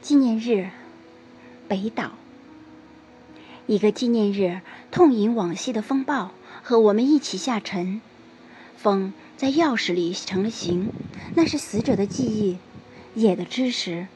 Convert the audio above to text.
纪念日，北岛。一个纪念日，痛饮往昔的风暴，和我们一起下沉。风在钥匙里成了形，那是死者的记忆，野的知识。